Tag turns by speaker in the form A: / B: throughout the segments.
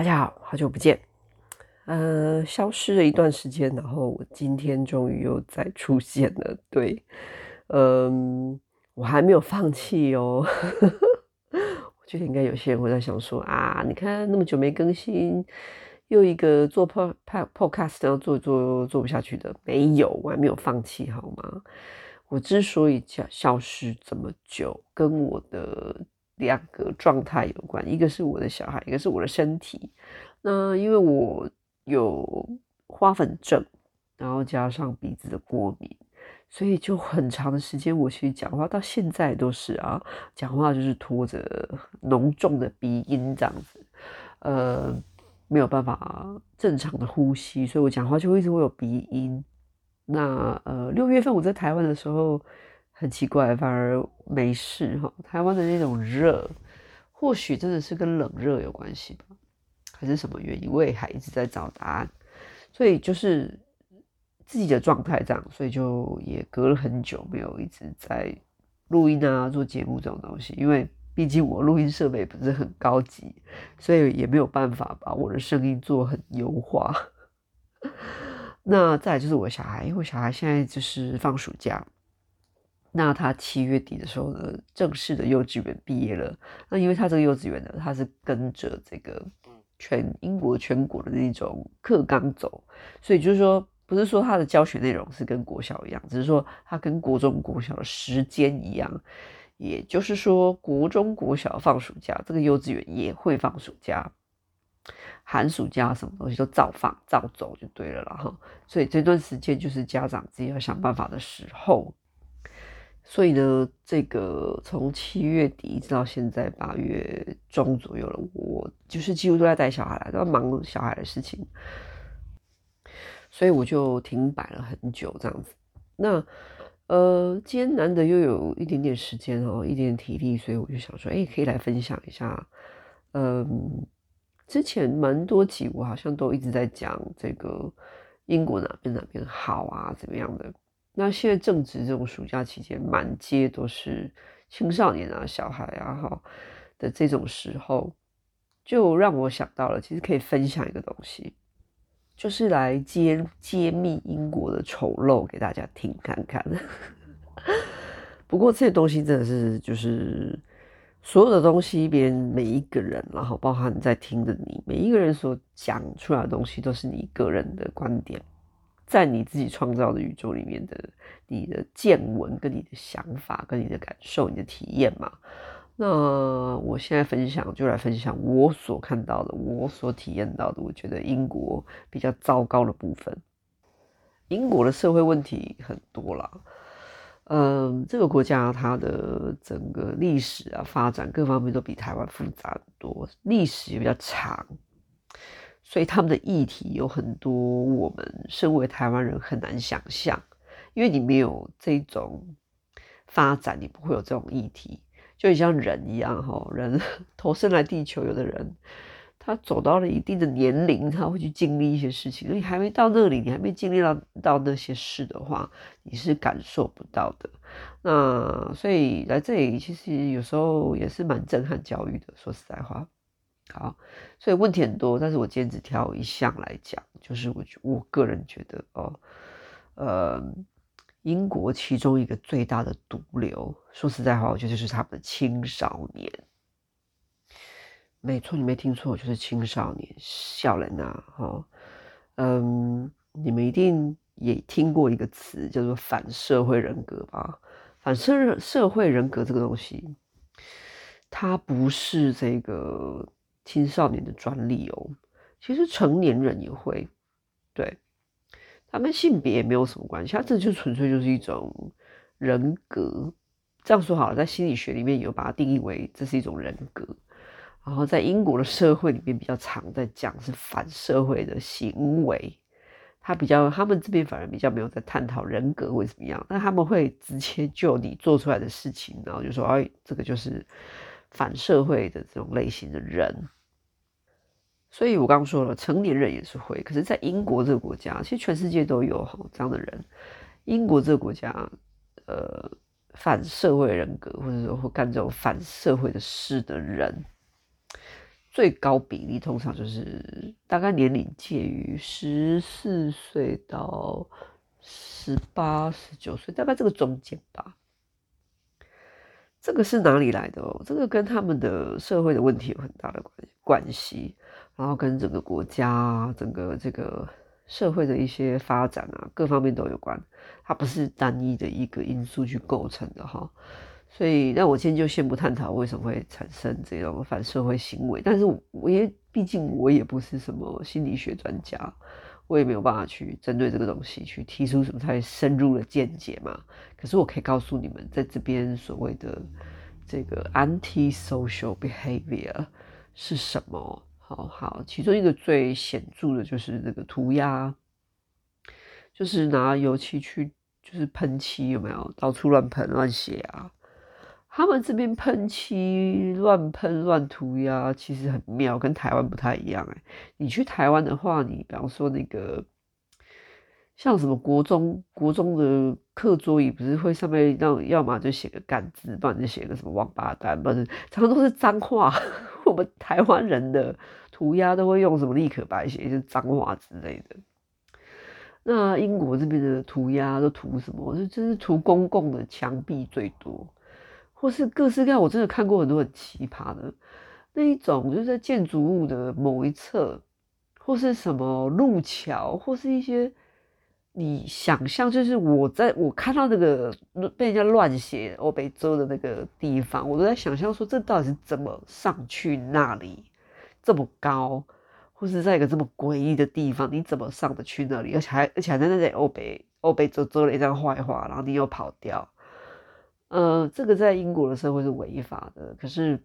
A: 大家好，好久不见，呃，消失了一段时间，然后我今天终于又再出现了。对，嗯，我还没有放弃哦。我觉得应该有些人会在想说啊，你看那么久没更新，又一个做 pod podcast 然后做做做不下去的，没有，我还没有放弃，好吗？我之所以消消失这么久，跟我的。两个状态有关，一个是我的小孩，一个是我的身体。那因为我有花粉症，然后加上鼻子的过敏，所以就很长的时间，我其实讲话到现在都是啊，讲话就是拖着浓重的鼻音这样子，呃，没有办法正常的呼吸，所以我讲话就一直会有鼻音。那呃，六月份我在台湾的时候。很奇怪，反而没事哈。台湾的那种热，或许真的是跟冷热有关系吧，还是什么原因？我也还一直在找答案。所以就是自己的状态这样，所以就也隔了很久没有一直在录音啊，做节目这种东西。因为毕竟我录音设备不是很高级，所以也没有办法把我的声音做很优化。那再来就是我小孩，因为我小孩现在就是放暑假。那他七月底的时候呢，正式的幼稚园毕业了。那因为他这个幼稚园呢，他是跟着这个全英国全国的那种课纲走，所以就是说，不是说他的教学内容是跟国小一样，只是说他跟国中国小的时间一样。也就是说，国中国小放暑假，这个幼稚园也会放暑假，寒暑假什么东西都照放照走就对了啦哈。所以这段时间就是家长自己要想办法的时候。所以呢，这个从七月底一直到现在八月中左右了，我就是几乎都在带小孩，都要忙小孩的事情，所以我就停摆了很久这样子。那呃，今天难得又有一点点时间哦，一点点体力，所以我就想说，哎，可以来分享一下。嗯，之前蛮多集我好像都一直在讲这个英国哪边哪边好啊，怎么样的。那现在正值这种暑假期间，满街都是青少年啊、小孩啊，哈的这种时候，就让我想到了，其实可以分享一个东西，就是来揭揭秘英国的丑陋给大家听看看。不过这些东西真的是，就是所有的东西，别人每一个人，然后包含在听的你，每一个人所讲出来的东西，都是你个人的观点。在你自己创造的宇宙里面的你的见闻、跟你的想法、跟你的感受、你的体验嘛。那我现在分享就来分享我所看到的、我所体验到的。我觉得英国比较糟糕的部分，英国的社会问题很多啦。嗯，这个国家它的整个历史啊、发展各方面都比台湾复杂很多，历史也比较长。所以他们的议题有很多，我们身为台湾人很难想象，因为你没有这种发展，你不会有这种议题。就像人一样，哈，人 投生来地球，有的人他走到了一定的年龄，他会去经历一些事情。你还没到那里，你还没经历到到那些事的话，你是感受不到的。那所以来这里，其实有时候也是蛮震撼教育的。说实在话。好，所以问题很多，但是我今天只挑一项来讲，就是我我个人觉得哦，呃，英国其中一个最大的毒瘤，说实在话，我觉得就是他们的青少年。没错，你没听错，就是青少年，笑人呐，哈，嗯，你们一定也听过一个词叫做反社会人格吧？反社社会人格这个东西，它不是这个。青少年的专利哦，其实成年人也会，对，他跟性别也没有什么关系，他这就纯粹就是一种人格。这样说好了，在心理学里面有把它定义为这是一种人格，然后在英国的社会里面比较常在讲是反社会的行为，他比较他们这边反而比较没有在探讨人格会怎么样，但他们会直接就你做出来的事情，然后就说哎，这个就是。反社会的这种类型的人，所以我刚刚说了，成年人也是会。可是，在英国这个国家，其实全世界都有这样的人。英国这个国家，呃，反社会人格，或者说会干这种反社会的事的人，最高比例通常就是大概年龄介于十四岁到十八、十九岁，大概这个中间吧。这个是哪里来的哦？这个跟他们的社会的问题有很大的关关系，然后跟整个国家、整个这个社会的一些发展啊，各方面都有关。它不是单一的一个因素去构成的哈。所以，那我今天就先不探讨为什么会产生这种反社会行为。但是，我也毕竟我也不是什么心理学专家，我也没有办法去针对这个东西去提出什么太深入的见解嘛。可是，我可以告诉你们，在这边所谓的这个 anti-social behavior 是什么？好好，其中一个最显著的就是那个涂鸦，就是拿油漆去就是喷漆，有没有到处乱喷乱写啊？他们这边喷漆乱喷乱涂鸦，其实很妙，跟台湾不太一样哎。你去台湾的话，你比方说那个像什么国中国中的课桌椅，不是会上面让要么就写个干字，不然就写个什么王八蛋，不然常常都是脏话。我们台湾人的涂鸦都会用什么立可白写一些脏话之类的。那英国这边的涂鸦都涂什么？我就真是涂公共的墙壁最多。或是各式各样，我真的看过很多很奇葩的那一种，就是在建筑物的某一侧，或是什么路桥，或是一些你想象，就是我在我看到那个被人家乱写欧北周的那个地方，我都在想象说，这到底是怎么上去那里这么高，或是在一个这么诡异的地方，你怎么上得去那里？而且还而且还在那里欧北欧北做做了一张坏话，然后你又跑掉。呃，这个在英国的社会是违法的，可是，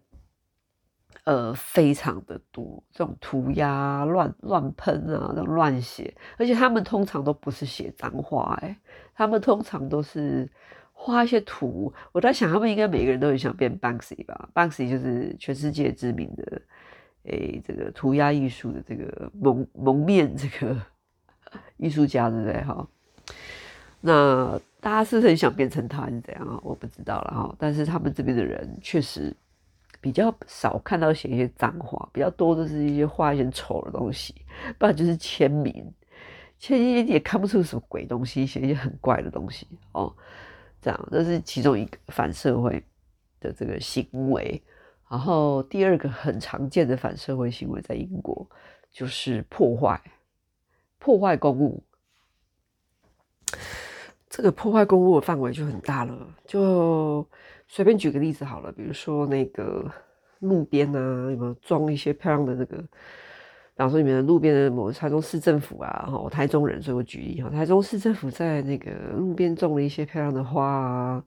A: 呃，非常的多这种涂鸦、乱乱喷啊，这种乱写，而且他们通常都不是写脏话，哎，他们通常都是画一些图。我在想，他们应该每个人都很想变 Banksy 吧？Banksy 就是全世界知名的，诶，这个涂鸦艺术的这个蒙蒙面这个 艺术家，对不对？哈。那大家是不是很想变成他，是怎样啊？我不知道了哈。但是他们这边的人确实比较少看到写一些脏话，比较多的是一些画一些丑的东西，不然就是签名，签名也看不出什么鬼东西，写一些很怪的东西哦。这样，这是其中一个反社会的这个行为。然后第二个很常见的反社会行为在英国就是破坏，破坏公物。这个破坏公物的范围就很大了，就随便举个例子好了，比如说那个路边啊，有没有装一些漂亮的那个？比方说你们路边的某台中市政府啊，哈，台中人，所以我举例哈，台中市政府在那个路边种了一些漂亮的花啊，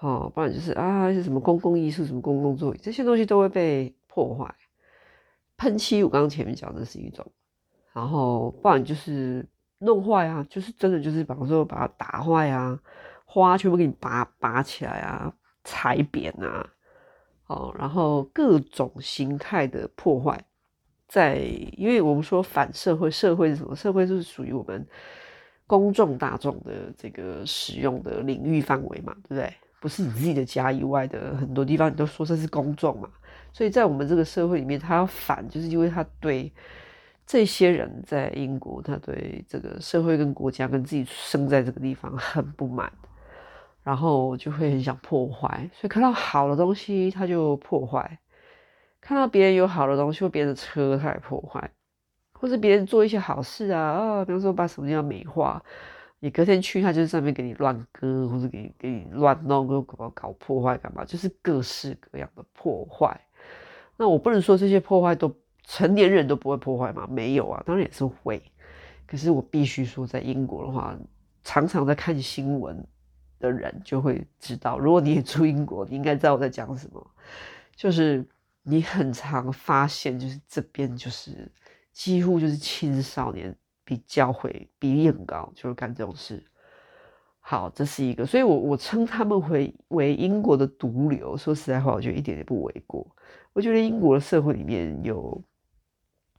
A: 好，不然就是啊，一些什么公共艺术、什么公共座椅，这些东西都会被破坏。喷漆，我刚刚前面讲的是一种，然后不然就是。弄坏啊，就是真的，就是比方说把它打坏啊，花全部给你拔拔起来啊，踩扁啊，哦，然后各种形态的破坏，在因为我们说反社会，社会是什么？社会就是属于我们公众大众的这个使用的领域范围嘛，对不对？不是你自己的家以外的很多地方，你都说这是公众嘛，所以在我们这个社会里面，他要反，就是因为他对。这些人在英国，他对这个社会跟国家跟自己生在这个地方很不满，然后就会很想破坏，所以看到好的东西他就破坏，看到别人有好的东西或别人的车他也破坏，或是别人做一些好事啊啊，比方说把什么地方美化，你隔天去他就是上面给你乱割，或者给你给你乱弄，又搞搞破坏干嘛，就是各式各样的破坏。那我不能说这些破坏都。成年人都不会破坏吗？没有啊，当然也是会。可是我必须说，在英国的话，常常在看新闻的人就会知道，如果你也住英国，你应该知道我在讲什么。就是你很常发现，就是这边就是几乎就是青少年比较会比例很高，就是干这种事。好，这是一个，所以我我称他们为为英国的毒瘤。说实在话，我觉得一点也不为过。我觉得英国的社会里面有。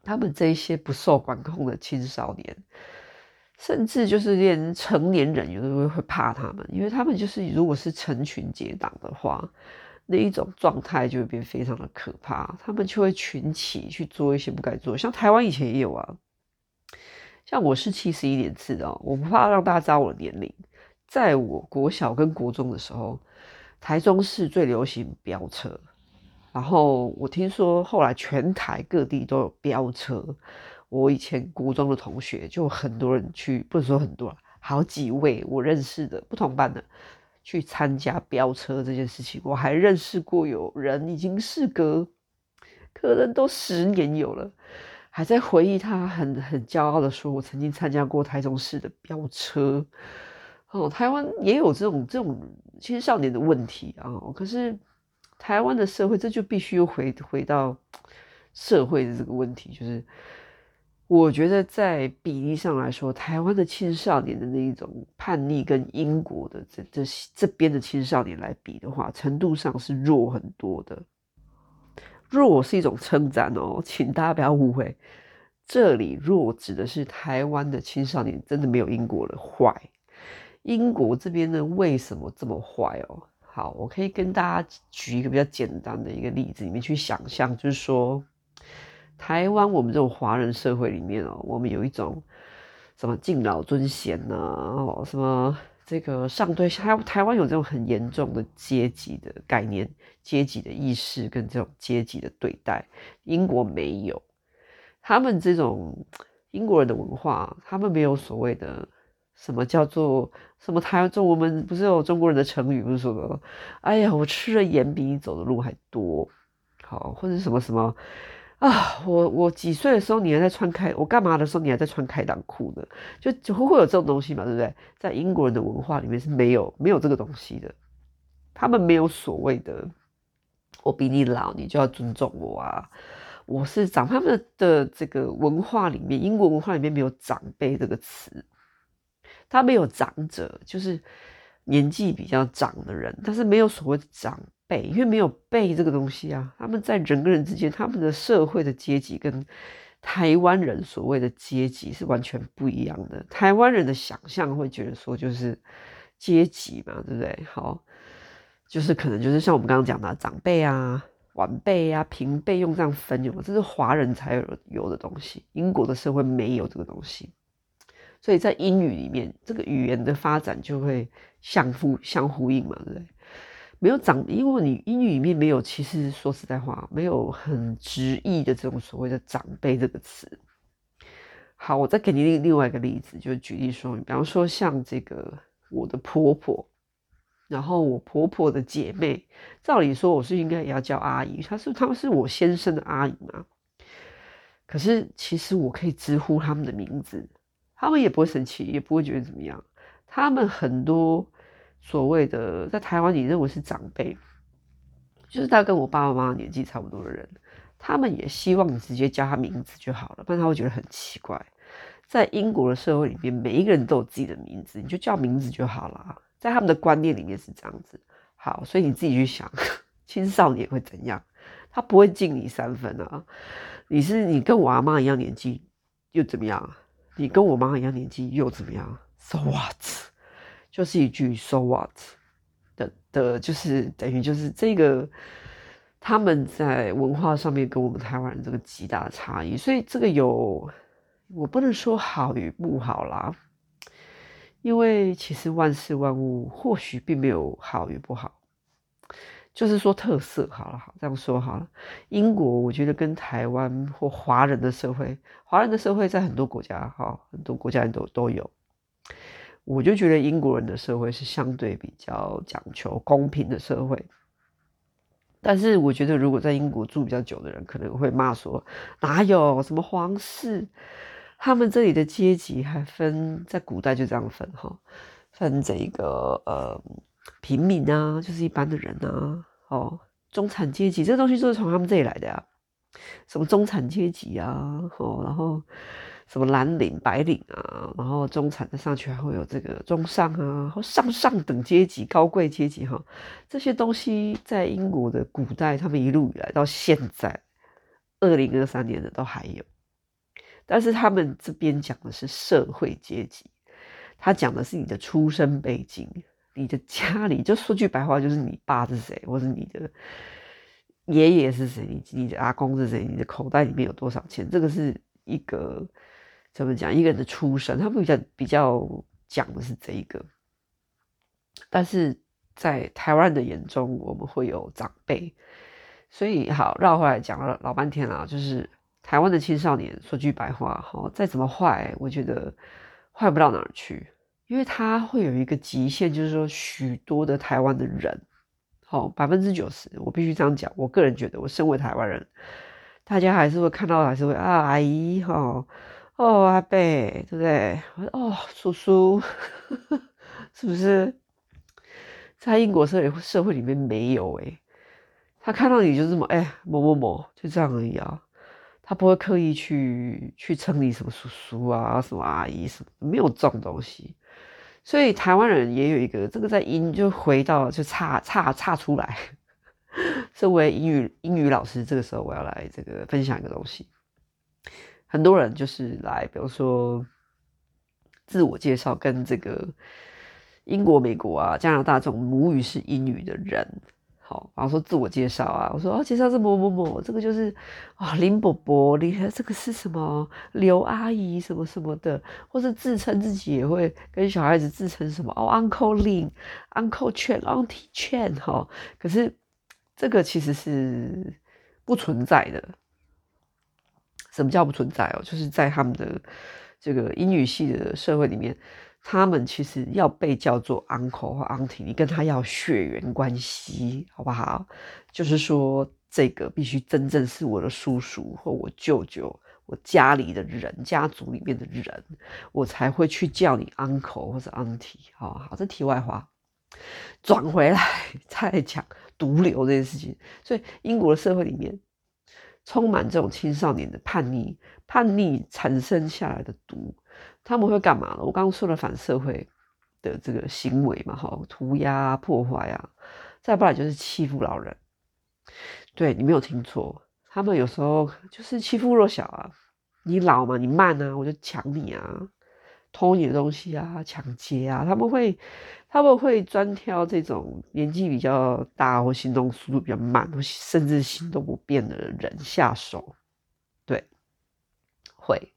A: 他们这一些不受管控的青少年，甚至就是连成年人有的时候会怕他们，因为他们就是如果是成群结党的话，那一种状态就会变非常的可怕，他们就会群起去做一些不该做。像台湾以前也有啊，像我是七十一年次的，我不怕让大家知道我的年龄。在我国小跟国中的时候，台中市最流行飙车，然后我听说后来全台各地都有飙车。我以前国中的同学就很多人去，不能说很多，好几位我认识的不同班的去参加飙车这件事情。我还认识过有人已经事隔可能都十年有了，还在回忆他很很骄傲的说：“我曾经参加过台中市的飙车。”哦，台湾也有这种这种青少年的问题啊。可是台湾的社会，这就必须回回到社会的这个问题，就是。我觉得在比例上来说，台湾的青少年的那一种叛逆，跟英国的这这这边的青少年来比的话，程度上是弱很多的。弱是一种称赞哦，请大家不要误会，这里弱指的是台湾的青少年真的没有英国的坏。英国这边呢，为什么这么坏哦？好，我可以跟大家举一个比较简单的一个例子，你们去想象，就是说。台湾，我们这种华人社会里面哦，我们有一种什么敬老尊贤呐，哦，什么这个上对下，台湾有这种很严重的阶级的概念、阶级的意识跟这种阶级的对待。英国没有，他们这种英国人的文化，他们没有所谓的什么叫做什么台湾中，我们不是有中国人的成语，不是说的，哎呀，我吃的盐比你走的路还多，好，或者什么什么。啊，我我几岁的时候你还在穿开，我干嘛的时候你还在穿开裆裤呢？就就会会有这种东西嘛，对不对？在英国人的文化里面是没有没有这个东西的，他们没有所谓的我比你老，你就要尊重我啊。我是长，他们的这个文化里面，英国文化里面没有长辈这个词，他没有长者，就是年纪比较长的人，但是没有所谓的长。背，因为没有背这个东西啊，他们在人跟人之间，他们的社会的阶级跟台湾人所谓的阶级是完全不一样的。台湾人的想象会觉得说，就是阶级嘛，对不对？好，就是可能就是像我们刚刚讲的长辈啊、晚辈啊、平辈用这样分，有吗，这是华人才有有的东西。英国的社会没有这个东西，所以在英语里面，这个语言的发展就会相互相呼应嘛，对不对？没有长，因为你英语里面没有，其实说实在话，没有很直译的这种所谓的长辈这个词。好，我再给你另另外一个例子，就举例说，比方说像这个我的婆婆，然后我婆婆的姐妹，照理说我是应该也要叫阿姨，她是她们是我先生的阿姨嘛。可是其实我可以直呼他们的名字，他们也不会生气，也不会觉得怎么样。他们很多。所谓的在台湾，你认为是长辈，就是大概跟我爸爸妈妈年纪差不多的人，他们也希望你直接叫他名字就好了，不然他会觉得很奇怪。在英国的社会里面，每一个人都有自己的名字，你就叫名字就好了。在他们的观念里面是这样子。好，所以你自己去想，青少年会怎样？他不会敬你三分啊。你是你跟我阿妈一样年纪又怎么样？你跟我妈一样年纪又怎么样？So what？就是一句 “so what” 的的，就是等于就是这个他们在文化上面跟我们台湾人这个极大的差异，所以这个有我不能说好与不好啦，因为其实万事万物或许并没有好与不好，就是说特色好了，好这样说好了。英国我觉得跟台湾或华人的社会，华人的社会在很多国家哈，很多国家都都有。我就觉得英国人的社会是相对比较讲求公平的社会，但是我觉得如果在英国住比较久的人可能会骂说，哪有什么皇室，他们这里的阶级还分，在古代就这样分哈，分这个呃平民啊，就是一般的人啊，哦，中产阶级这东西就是从他们这里来的呀，什么中产阶级啊，哦，然后。什么蓝领、白领啊，然后中产再上去还会有这个中上啊，或上上等阶级、高贵阶级哈，这些东西在英国的古代，他们一路以来到现在二零二三年的都还有，但是他们这边讲的是社会阶级，他讲的是你的出生背景，你的家里，就说句白话，就是你爸是谁，或是你的爷爷是谁，你你的阿公是谁，你的口袋里面有多少钱，这个是一个怎么讲？一个人的出身，他们比较比较讲的是这一个。但是在台湾的眼中，我们会有长辈，所以好绕回来讲了老半天啊，就是台湾的青少年，说句白话，哈，再怎么坏，我觉得坏不到哪儿去。因为他会有一个极限，就是说许多的台湾的人，好百分之九十，我必须这样讲。我个人觉得，我身为台湾人，大家还是会看到，还是会啊，阿姨哈，哦阿贝，对不对？我说哦叔叔，是不是？在英国社会社会里面没有诶，他看到你就这么哎某某某，就这样而已啊。他不会刻意去去称你什么叔叔啊，什么阿姨什么，没有这种东西。所以台湾人也有一个这个在英就回到就差差差出来。身为英语英语老师，这个时候我要来这个分享一个东西。很多人就是来，比如说自我介绍，跟这个英国、美国啊、加拿大这种母语是英语的人。好，然后说自我介绍啊，我说哦，介绍是某某某，这个就是啊、哦、林伯伯，你看这个是什么刘阿姨什么什么的，或是自称自己也会跟小孩子自称什么哦，Uncle Lin，Uncle Chen，Auntie Chen 哈、哦，可是这个其实是不存在的。什么叫不存在哦？就是在他们的这个英语系的社会里面。他们其实要被叫做 uncle 或 auntie，你跟他要血缘关系，好不好？就是说，这个必须真正是我的叔叔或我舅舅，我家里的人，家族里面的人，我才会去叫你 uncle 或者 auntie。好好，这题外话，转回来 再讲毒瘤这件事情。所以，英国的社会里面充满这种青少年的叛逆，叛逆产生下来的毒。他们会干嘛呢？我刚刚说了反社会的这个行为嘛，哈，涂鸦、破坏啊，再不然就是欺负老人。对，你没有听错，他们有时候就是欺负弱小啊。你老嘛，你慢啊，我就抢你啊，偷你的东西啊，抢劫啊。他们会，他们会专挑这种年纪比较大或行动速度比较慢，或甚至行动不便的人下手。对，会。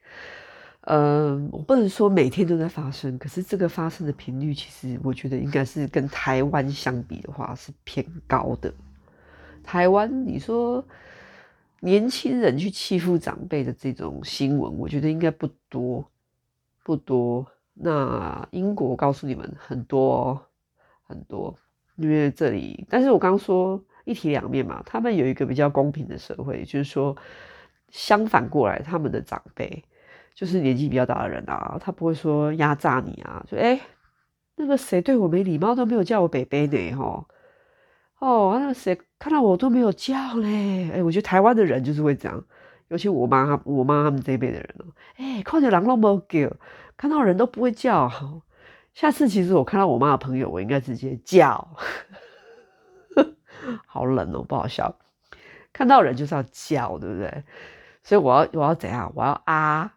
A: 嗯，我不能说每天都在发生，可是这个发生的频率，其实我觉得应该是跟台湾相比的话是偏高的。台湾，你说年轻人去欺负长辈的这种新闻，我觉得应该不多，不多。那英国，我告诉你们很多，很多，因为这里，但是我刚说一体两面嘛，他们有一个比较公平的社会，就是说相反过来，他们的长辈。就是年纪比较大的人啊，他不会说压榨你啊，说哎、那个谁对我没礼貌都没有叫我北北呢，吼，哦，那个谁看到我都没有叫嘞，哎、我觉得台湾的人就是会这样，尤其我妈，我妈他们这一辈的人哦，哎、看到人都没叫，看到人都不会叫，下次其实我看到我妈的朋友，我应该直接叫，好冷哦，不好笑，看到人就是要叫，对不对？所以我要我要怎样？我要啊。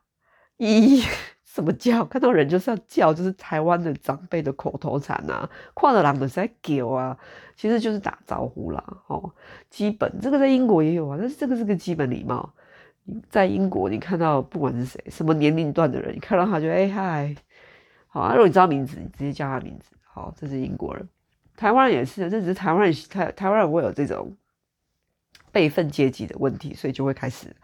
A: 咦，什么叫？看到人就是要叫，就是台湾的长辈的口头禅啊。看到人就是在叫啊，其实就是打招呼啦。哦，基本这个在英国也有啊，但是这个是个基本礼貌。在英国，你看到不管是谁，什么年龄段的人，你看到他就哎嗨，好啊。如果你知道名字，你直接叫他名字。好，这是英国人。台湾人也是，这只是台湾人，台台湾人会有这种辈分阶级的问题，所以就会开始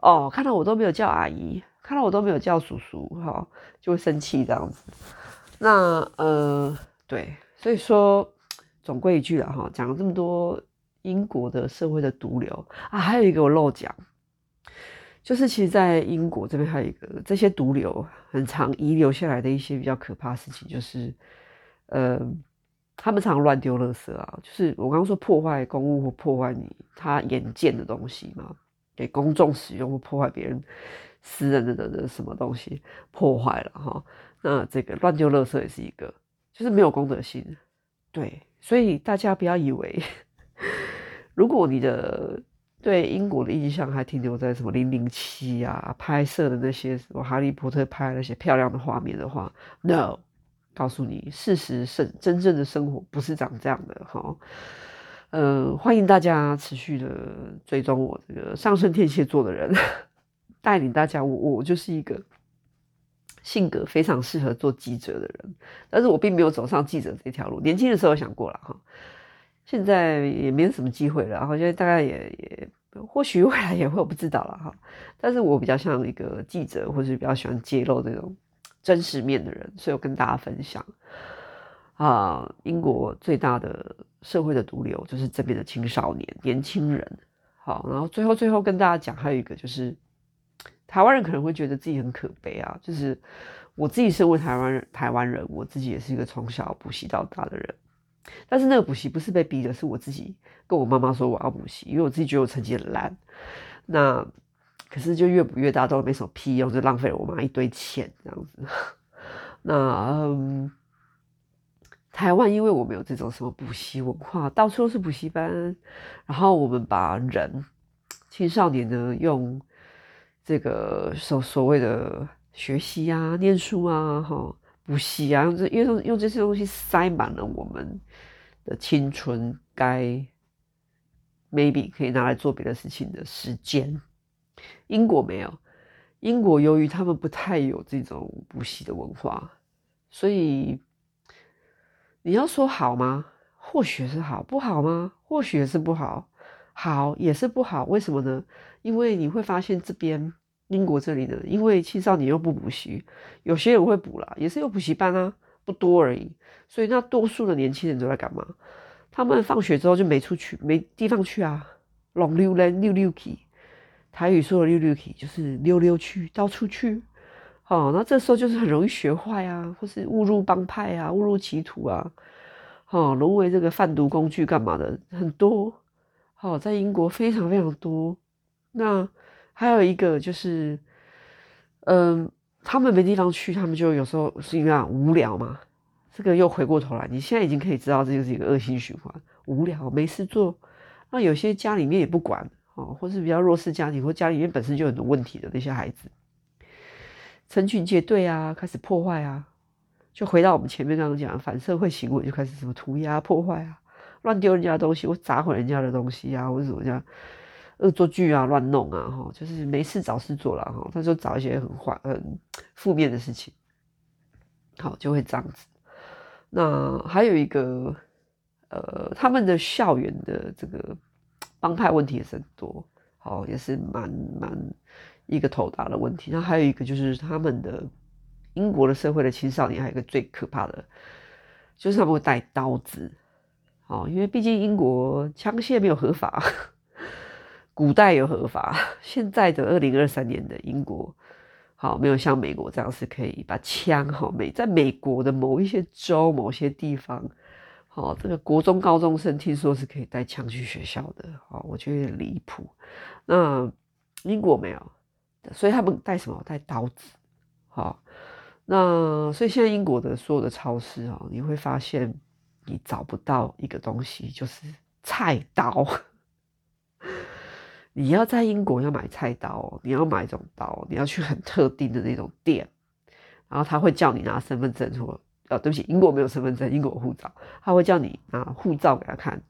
A: 哦，看到我都没有叫阿姨。看到我都没有叫叔叔，哈，就会生气这样子。那呃，对，所以说总归一句了哈，讲了这么多英国的社会的毒瘤啊，还有一个我漏讲，就是其实，在英国这边还有一个这些毒瘤很常遗留下来的一些比较可怕的事情，就是呃，他们常乱丢垃圾啊，就是我刚刚说破坏公物或破坏你他眼见的东西嘛，给公众使用或破坏别人。私人的的什么东西破坏了哈？那这个乱丢垃圾也是一个，就是没有公德心。对，所以大家不要以为，如果你的对英国的印象还停留在什么零零七啊拍摄的那些什么哈利波特拍那些漂亮的画面的话，no，告诉你，事实是真正的生活不是长这样的哈。嗯、呃，欢迎大家持续的追踪我这个上升天蝎座的人，带领大家。我我就是一个性格非常适合做记者的人，但是我并没有走上记者这条路。年轻的时候想过了哈，现在也没有什么机会了。然后现在大概也也或许未来也会，我不知道了哈。但是我比较像一个记者，或是比较喜欢揭露这种真实面的人，所以我跟大家分享。啊，英国最大的社会的毒瘤就是这边的青少年、年轻人。好，然后最后最后跟大家讲，还有一个就是，台湾人可能会觉得自己很可悲啊。就是我自己身为台湾人，台湾人，我自己也是一个从小补习到大的人。但是那个补习不是被逼的，是我自己跟我妈妈说我要补习，因为我自己觉得我成绩很烂。那可是就越补越大，都没什么屁用，就浪费了我妈一堆钱这样子。那嗯。台湾因为我们有这种什么补习文化，到处都是补习班，然后我们把人青少年呢用这个所所谓的学习啊、念书啊、哈补习啊，用这用用这些东西塞满了我们的青春，该 maybe 可以拿来做别的事情的时间。英国没有，英国由于他们不太有这种补习的文化，所以。你要说好吗？或许是好，不好吗？或许是不好，好也是不好。为什么呢？因为你会发现这边英国这里呢，因为青少年又不补习，有些人会补啦，也是有补习班啊，不多而已。所以那多数的年轻人都在干嘛？他们放学之后就没出去，没地方去啊，拢溜人溜溜去。台语说的溜溜去就是溜溜去，到处去。哦，那这时候就是很容易学坏啊，或是误入帮派啊，误入歧途啊，哦，沦为这个贩毒工具干嘛的很多。哦，在英国非常非常多。那还有一个就是，嗯，他们没地方去，他们就有时候是因为无聊嘛。这个又回过头来，你现在已经可以知道这就是一个恶性循环，无聊没事做。那有些家里面也不管，哦，或是比较弱势家庭，或家里面本身就有很多问题的那些孩子。成群结队啊，开始破坏啊，就回到我们前面刚刚讲的反社会行为，就开始什么涂鸦破坏啊，乱丢人家的东西，或砸毁人家的东西啊，或者什么样恶作剧啊，乱弄啊，哈，就是没事找事做了哈，他就找一些很坏、很负面的事情，好，就会这样子。那还有一个，呃，他们的校园的这个帮派问题也是很多，好，也是蛮蛮。一个头大的问题，那还有一个就是他们的英国的社会的青少年，还有一个最可怕的，就是他们会带刀子，哦，因为毕竟英国枪械没有合法，古代有合法，现在的二零二三年的英国，好，没有像美国这样是可以把枪，好，美在美国的某一些州、某些地方，好，这个国中高中生听说是可以带枪去学校的，好，我觉得有点离谱，那英国没有。所以他们带什么？带刀子，好，那所以现在英国的所有的超市啊，你会发现你找不到一个东西，就是菜刀。你要在英国要买菜刀，你要买这种刀，你要去很特定的那种店，然后他会叫你拿身份证，说，呃，对不起，英国没有身份证，英国护照，他会叫你拿护照给他看，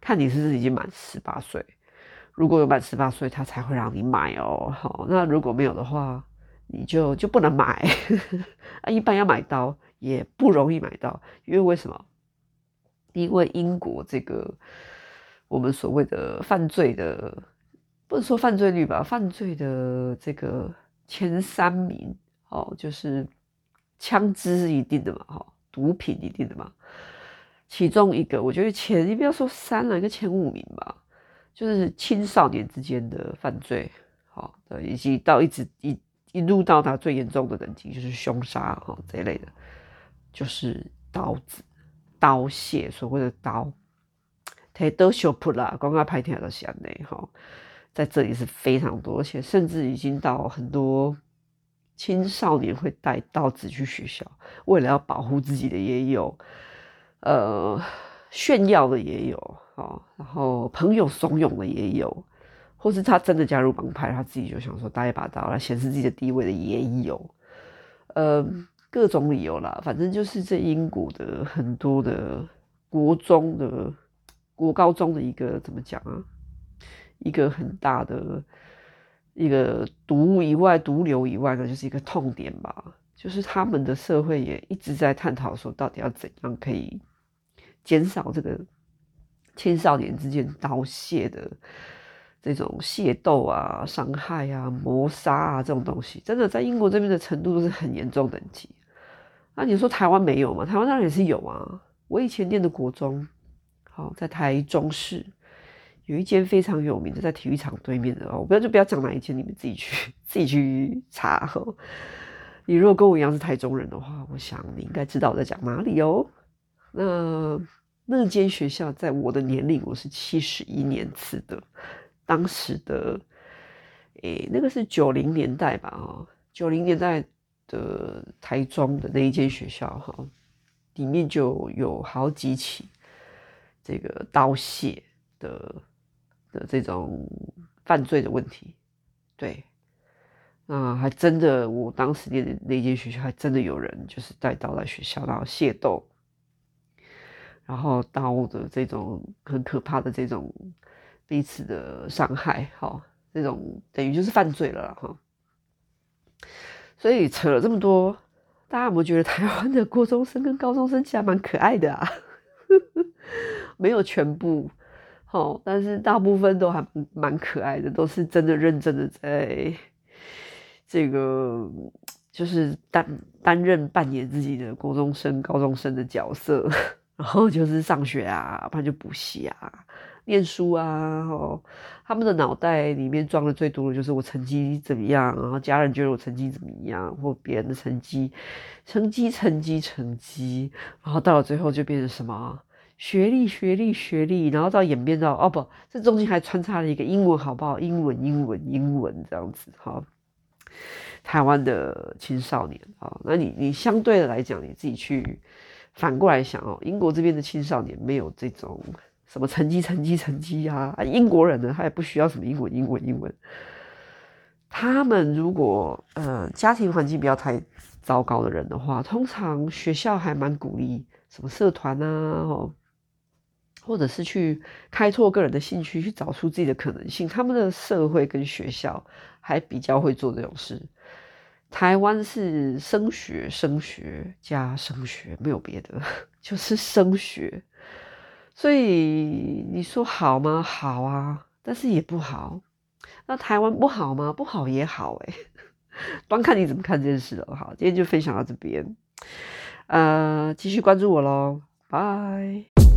A: 看你是不是已经满十八岁。如果有满十八岁，他才会让你买哦。好，那如果没有的话，你就就不能买。啊，一般要买刀也不容易买到，因为为什么？因为英国这个我们所谓的犯罪的，不能说犯罪率吧，犯罪的这个前三名哦，就是枪支是一定的嘛，哈，毒品一定的嘛。其中一个，我觉得前你不要说三了，一个前五名吧。就是青少年之间的犯罪，好，以及到一直一一路到达最严重的等级，就是凶杀哈这一类的，就是刀子、刀械，所谓的刀，太多小铺啦，刚刚拍天的线内哈，在这里是非常多，而且甚至已经到很多青少年会带刀子去学校，为了要保护自己的也有，呃，炫耀的也有。哦，然后朋友怂恿的也有，或是他真的加入帮派，他自己就想说带一把刀来显示自己的地位的也有。呃，各种理由啦，反正就是这英国的很多的国中的国高中的一个怎么讲啊，一个很大的一个毒以外毒瘤以外呢，就是一个痛点吧。就是他们的社会也一直在探讨说，到底要怎样可以减少这个青少年之间盗窃的这种械斗啊、伤害啊、谋杀啊这种东西，真的在英国这边的程度都是很严重等级。那你说台湾没有吗？台湾当然也是有啊。我以前念的国中，好，在台中市有一间非常有名的，在体育场对面的哦，我不要就不要讲哪一间，你们自己去 自己去查哈。你如果跟我一样是台中人的话，我想你应该知道我在讲哪里哦。那那间学校在我的年龄，我是七十一年次的，当时的诶、那个是九零年代吧？哦，九零年代的台中的那一间学校哈，里面就有好几起这个刀械的的这种犯罪的问题，对。啊，还真的，我当时念的那间学校还真的有人就是带刀来学校，然后械斗，然后刀的这种很可怕的这种彼此的伤害，哈，这种等于就是犯罪了哈。所以扯了这么多，大家有没有觉得台湾的国中生跟高中生其实蛮可爱的啊？没有全部，哦，但是大部分都还蛮可爱的，都是真的认真的在。这个就是担担任扮演自己的国中生、高中生的角色，然后就是上学啊，不然就补习啊、念书啊。哦，他们的脑袋里面装的最多的就是我成绩怎么样，然后家人觉得我成绩怎么样，或别人的成绩，成绩、成绩、成绩，然后到了最后就变成什么学历、学历、学历，然后到演变到哦不，这中间还穿插了一个英文，好不好？英文、英文、英文这样子，好。台湾的青少年啊，那你你相对的来讲，你自己去反过来想哦，英国这边的青少年没有这种什么成绩、成绩、成绩啊，英国人呢，他也不需要什么英文、英文、英文。他们如果呃家庭环境不要太糟糕的人的话，通常学校还蛮鼓励什么社团啊，哦，或者是去开拓个人的兴趣，去找出自己的可能性。他们的社会跟学校还比较会做这种事。台湾是升学、升学加升学，没有别的，就是升学。所以你说好吗？好啊，但是也不好。那台湾不好吗？不好也好，诶，端看你怎么看这件事了。好，今天就分享到这边，呃，继续关注我喽，拜。